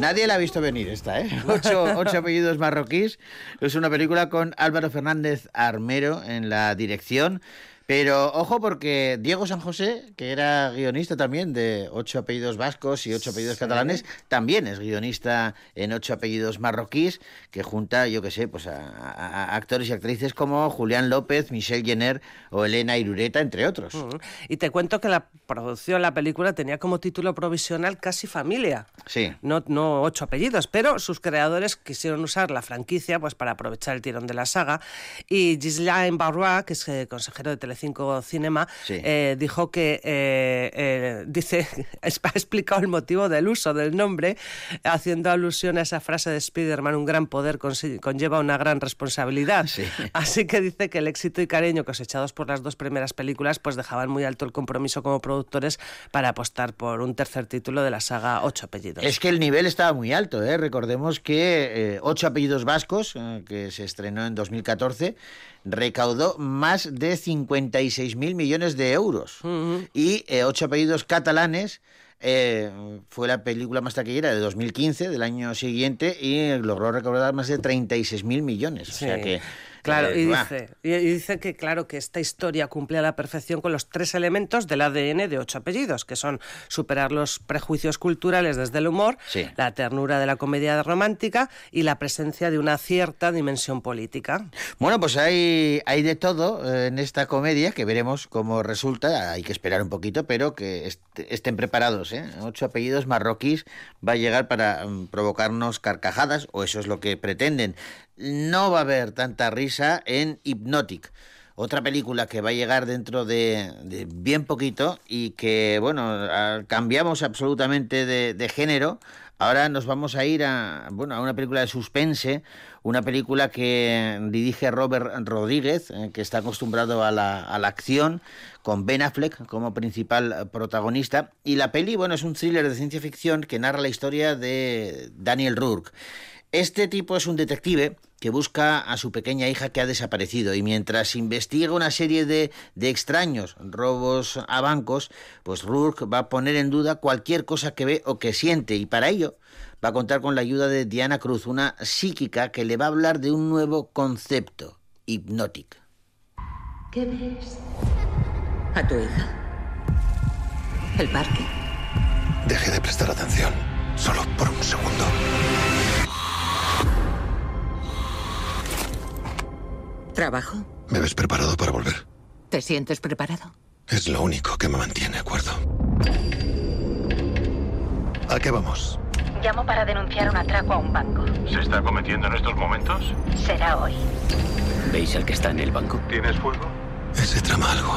S1: Nadie la ha visto venir esta, ¿eh? Ocho, ocho apellidos marroquíes. Es una película con Álvaro Fernández Armero en la dirección. Pero ojo porque Diego San José, que era guionista también de ocho apellidos vascos y ocho apellidos catalanes, también es guionista en ocho apellidos marroquíes, que junta, yo qué sé, pues a, a- a actores y actrices como Julián López, Michelle Jenner o Elena Irureta, entre otros.
S2: Mm. Y te cuento que la producción, la película, tenía como título provisional Casi Familia.
S1: Sí.
S2: No, no ocho apellidos, pero sus creadores quisieron usar la franquicia pues para aprovechar el tirón de la saga. Y Ghislaine Barrois, que es eh, consejero de Telecinco Cinema,
S1: Sí.
S2: eh, dijo que, eh, eh, dice, ha explicado el motivo del uso del nombre, haciendo alusión a esa frase de Spiderman, un gran poder conlleva una gran responsabilidad. Así que dice que el éxito y cariño cosechados por las dos primeras películas pues dejaban muy alto el compromiso como productores para apostar por un tercer título de la saga Ocho apellidos.
S1: Es que el nivel estaba muy alto, ¿eh? Recordemos que Ocho apellidos vascos, que se estrenó en 2014, recaudó más de 56 mil millones de euros. Y eh, Ocho apellidos catalanes eh, fue la película más taquillera de 2015, del año siguiente, y logró recaudar más de 36 mil millones. O sea que...
S2: Claro,
S1: eh,
S2: y dice, y y dice que claro que esta historia cumple a la perfección con los tres elementos del ADN de ocho apellidos, que son superar los prejuicios culturales desde el humor,
S1: Sí.
S2: la ternura de la comedia romántica y la presencia de una cierta dimensión política.
S1: Bueno, pues hay, hay de todo eh, en esta comedia que veremos cómo resulta. Hay que esperar un poquito, pero que est- estén preparados. ¿Eh? Ocho apellidos marroquíes va a llegar para mm, provocarnos carcajadas, o eso es lo que pretenden. No va a haber tanta risa en Hypnotic. Otra película que va a llegar dentro de, bien poquito y que, bueno, cambiamos absolutamente de, de género. Ahora nos vamos a ir a, bueno, a una película de suspense, una película que dirige Robert Rodríguez, eh, que está acostumbrado a la, a la acción, con Ben Affleck como principal protagonista. Y la peli, bueno, es un thriller de ciencia ficción que narra la historia de Daniel Rourke. Este tipo es un detective que busca a su pequeña hija que ha desaparecido y mientras investiga una serie de, de extraños robos a bancos, pues Rourke va a poner en duda cualquier cosa que ve o que siente y para ello va a contar con la ayuda de Diana Cruz, una psíquica que le va a hablar de un nuevo concepto, hipnótico.
S17: ¿Qué ves? A tu hija. El parque.
S18: Deje de prestar atención, solo por un segundo.
S17: ¿Trabajo?
S18: ¿Me ves preparado para volver?
S17: ¿Te sientes preparado?
S18: Es lo único que me mantiene a cuerdo. ¿A qué vamos?
S17: Llamo para denunciar un atraco a un banco.
S8: ¿Se está cometiendo en estos momentos?
S17: Será hoy.
S16: ¿Veis al que está en el banco?
S8: ¿Tienes fuego?
S18: Ese trama algo.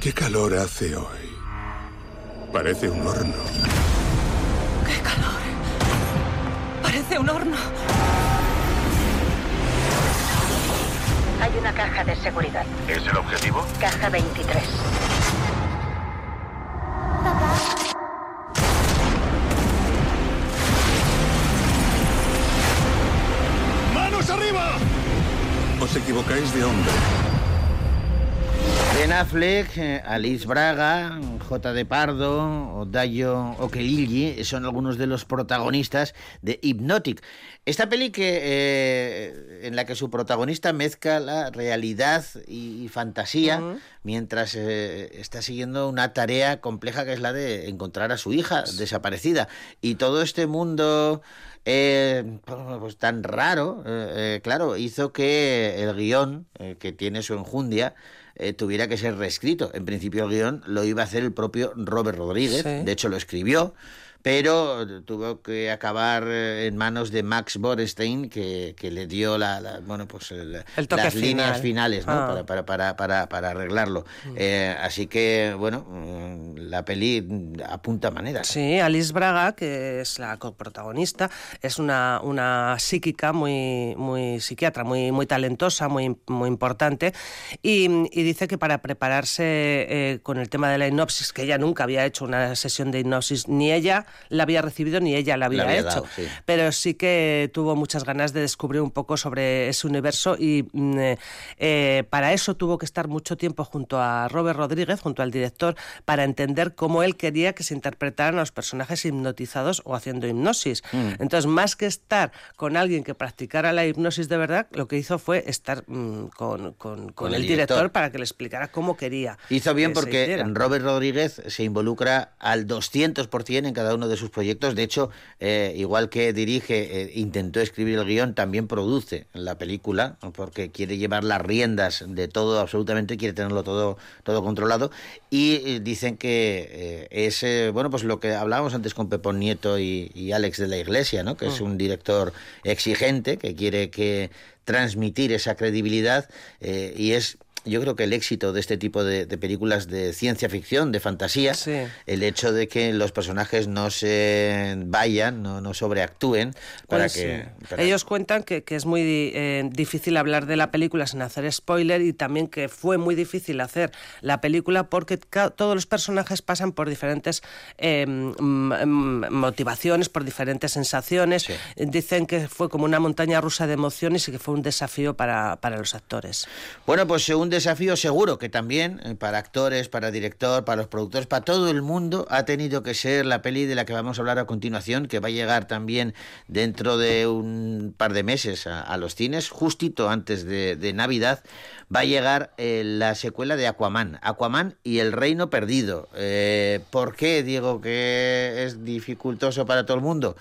S18: ¿Qué calor hace hoy? Parece un horno.
S17: ¡Qué calor! Parece un horno. Hay una caja de seguridad.
S8: ¿Es el objetivo?
S17: Caja 23.
S18: Equivocáis de hombre.
S1: Ben Affleck, eh, Alice Braga, J. de Pardo, Odayo Okelilli son algunos de los protagonistas de Hypnotic. Esta peli que, eh, en la que su protagonista mezcla la realidad y, y fantasía mientras eh, está siguiendo una tarea compleja que es la de encontrar a su hija desaparecida. Y todo este mundo eh, pues tan raro, eh, eh, claro, hizo que el guion, eh, que tiene su enjundia, eh, tuviera que ser reescrito. En principio el guion lo iba a hacer el propio Robert Rodríguez,
S2: Sí.
S1: de hecho lo escribió, pero tuvo que acabar eh, en manos de Max Borenstein, que, que le dio la, la- bueno, pues el-
S2: El toque
S1: las
S2: final.
S1: líneas finales ¿no?
S2: Ah.
S1: para, para, para, para, para arreglarlo. Eh, así que, bueno, mm, la peli mm, apunta maneras.
S2: Sí, Alice Braga, que es la coprotagonista, es una, una psíquica muy, muy psiquiatra, muy, muy talentosa, muy, muy importante, y, y dice que para prepararse eh, con el tema de la hipnosis, que ella nunca había hecho una sesión de hipnosis, ni ella la había recibido ni ella la había,
S1: había
S2: hecho,
S1: dado, sí.
S2: pero sí que tuvo muchas ganas de descubrir un poco sobre ese universo y mm, eh, eh, para eso tuvo que estar mucho tiempo junto a Robert Rodríguez, junto al director, para entender cómo él quería que se interpretaran a los personajes hipnotizados o haciendo hipnosis.
S1: Mm.
S2: Entonces, más que estar con alguien que practicara la hipnosis de verdad, lo que hizo fue estar mm, con, con- con
S1: el
S2: el, director.
S1: director.
S2: para que le explicara cómo quería.
S1: Hizo bien porque. Robert Rodríguez se involucra al 200% en cada uno de sus proyectos. De hecho, eh, igual que dirige, eh, intentó escribir el guion, también produce la película, porque quiere llevar las riendas de todo, absolutamente, quiere tenerlo todo, todo controlado. Y eh, dicen que eh, es, bueno, pues lo que hablábamos antes con Pepón Nieto y, y Alex de la Iglesia, ¿no? que es
S2: Mm.
S1: un director exigente, que quiere que transmitir esa credibilidad eh, y es yo creo que el éxito de este tipo de, de películas de ciencia ficción, de fantasía, el hecho de que los personajes no se vayan, no, no sobreactúen, para
S2: Pues
S1: que...
S2: sí.
S1: para-
S2: Ellos cuentan que, que es muy eh, difícil hablar de la película sin hacer spoiler y también que fue muy difícil hacer la película porque todos los personajes pasan por diferentes eh, mm, motivaciones, por diferentes sensaciones. Dicen que fue como una montaña rusa de emociones y que fue un desafío para, para los actores.
S1: Bueno, pues un desafío seguro que también eh, para actores, para director, para los productores, para todo el mundo ha tenido que ser la peli de la que vamos a hablar a continuación, que va a llegar también dentro de un par de meses a, los cines, justito antes de, de Navidad, va a llegar eh, la secuela de Aquaman, Aquaman y el Reino Perdido. Eh, ¿Por qué digo que es dificultoso para todo el mundo?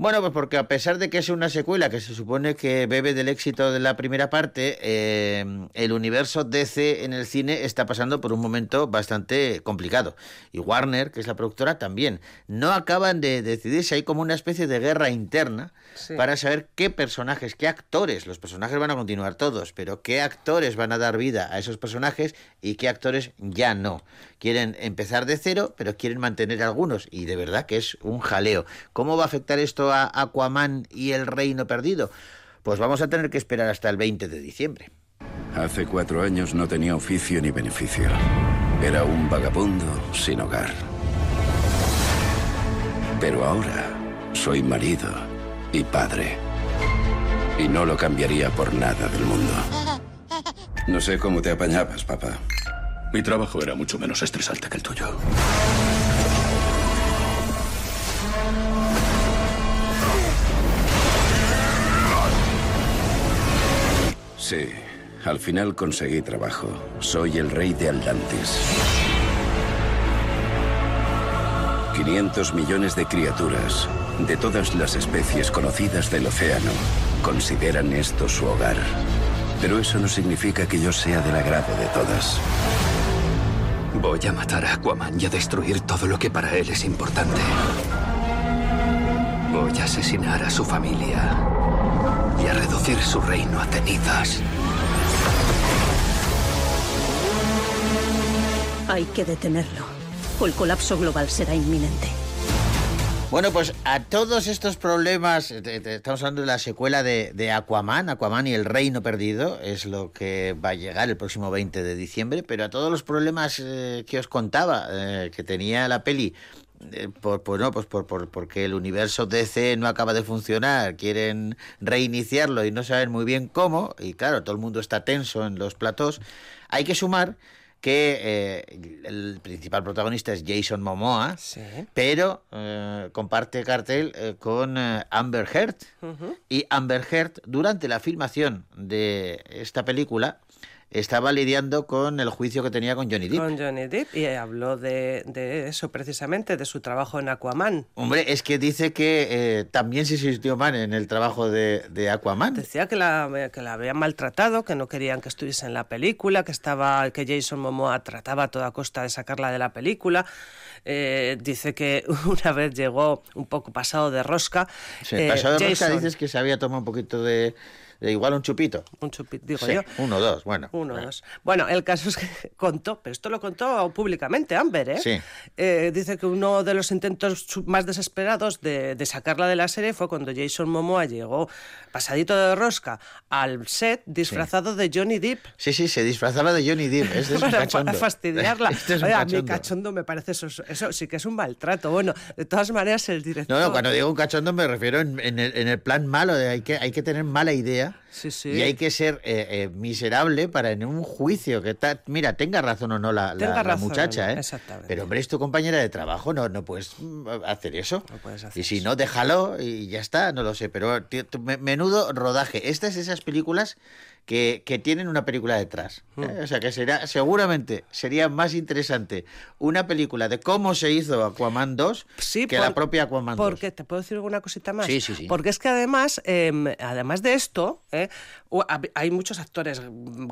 S1: Bueno, pues porque a pesar de que es una secuela que se supone que bebe del éxito de la primera parte, eh, el universo DC en el cine está pasando por un momento bastante complicado. Y Warner, que es la productora, también. No acaban de decidirse, hay como una especie de guerra interna
S2: Sí.
S1: para saber qué personajes, qué actores, los personajes van a continuar todos, pero qué actores van a dar vida a esos personajes y qué actores ya no. Quieren empezar de cero, pero quieren mantener algunos. Y de verdad que es un jaleo. ¿Cómo va a afectar esto a Aquaman y el Reino Perdido? Pues vamos a tener que esperar hasta el 20 de diciembre.
S19: Hace cuatro años no tenía oficio ni beneficio. Era un vagabundo sin hogar. Pero ahora soy marido y padre. Y no lo cambiaría por nada del mundo. No sé cómo te apañabas, papá.
S8: Mi trabajo era mucho menos estresante que el tuyo.
S19: Sí, al final conseguí trabajo. Soy el rey de Atlantis. 500 millones de criaturas, de todas las especies conocidas del océano, consideran esto su hogar. Pero eso no significa que yo sea del agrado de todas.
S16: Voy a matar a Aquaman y a destruir todo lo que para él es importante.
S18: asesinar a su familia y a reducir su reino a cenizas.
S20: Hay que detenerlo. O el colapso global será inminente.
S1: Bueno, pues a todos estos problemas, eh, te- te- estamos hablando de la secuela de, de Aquaman, Aquaman y el Reino Perdido, es lo que va a llegar el próximo 20 de diciembre, pero a todos los problemas eh, que os contaba, eh, que tenía la peli, eh, por, por- no, pues por, por- porque el universo DC no acaba de funcionar, quieren reiniciarlo y no saben muy bien cómo, y claro, todo el mundo está tenso en los platós, hay que sumar que eh, el principal protagonista es Jason Momoa, pero eh, comparte cartel eh, con Amber Heard. Y Amber Heard, durante la filmación de esta película, estaba lidiando con el juicio que tenía con Johnny Depp.
S2: Con Johnny Depp y habló de, de eso precisamente, de su trabajo en Aquaman.
S1: Hombre, es que dice que eh, también se sintió mal en el trabajo de, de Aquaman.
S2: Decía que la, que la habían maltratado, que no querían que estuviese en la película, que estaba que Jason Momoa trataba a toda costa de sacarla de la película. Eh, dice que una vez llegó un poco pasado de rosca.
S1: Sí,
S2: eh,
S1: pasado de rosca
S2: Jason-
S1: dices que se había tomado un poquito de igual un chupito.
S2: Un chupito, digo
S1: Sí,
S2: yo.
S1: Uno, dos, bueno.
S2: Uno, dos. Bueno, el caso es que contó, pero esto lo contó públicamente Amber, ¿eh?
S1: Sí.
S2: Eh, dice que uno de los intentos más desesperados de, de sacarla de la serie fue cuando Jason Momoa llegó pasadito de rosca al set disfrazado de Johnny Depp.
S1: Sí, sí, se disfrazaba de Johnny Depp. Este es
S2: para, para fastidiarla.
S1: Este es
S2: a mí
S1: cachondo.
S2: cachondo me parece eso, eso sí que es un maltrato. Bueno, de todas maneras el director...
S1: No, no, cuando digo un cachondo me refiero en, en el, en el plan malo, de hay que, hay que tener mala idea
S2: Sí, sí.
S1: y hay que ser eh, eh, miserable para en un juicio que. Mira, tenga razón o no la, muchacha, ¿eh? Pero hombre, es tu compañera de trabajo, no, no puedes mm, hacer eso.
S2: puedes hacer
S1: y si no, déjalo y ya está, no lo sé. Pero menudo rodaje. Estas es esas películas que, que tienen una película detrás.
S2: Hmm.
S1: ¿eh? O sea que será, seguramente sería más interesante una película de cómo se hizo Aquaman 2 que
S2: por-
S1: la propia Aquaman 2.
S2: Porque te puedo decir alguna cosita más.
S1: Sí, sí, sí.
S2: Porque es que además, eh, además de esto, eh, hay muchos actores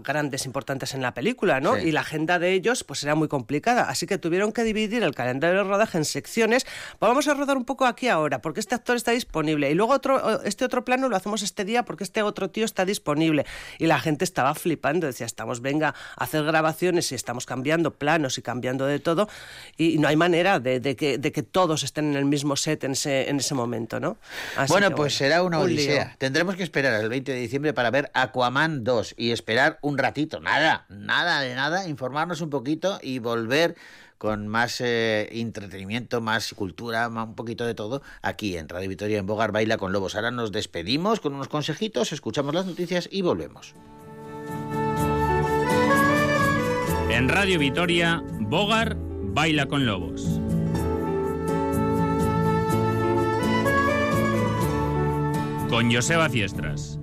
S2: grandes, importantes en la película, ¿no?
S1: Sí.
S2: Y la agenda de ellos, pues era muy complicada. Así que tuvieron que dividir el calendario de rodaje en secciones. Vamos a rodar un poco aquí ahora, porque este actor está disponible. Y luego otro, este otro plano lo hacemos este día porque este otro tío está disponible. Y la gente estaba flipando, decía, estamos, venga, a hacer grabaciones y estamos cambiando planos y cambiando de todo. Y no hay manera de, de que, de que todos estén en el mismo set en ese, en ese momento, ¿no? Así
S1: bueno,
S2: que,
S1: pues será una
S2: un lío.
S1: odisea. Tendremos que esperar al 20 de diciembre para ver Aquaman 2 y esperar un ratito, nada, nada de nada, informarnos un poquito y volver con más eh, entretenimiento, más cultura, un poquito de todo, aquí en Radio Victoria en Bogar Baila con Lobos. Ahora nos despedimos con unos consejitos, escuchamos las noticias y volvemos.
S21: En Radio Vitoria, Bogar baila con lobos. Con Joseba Fiestras.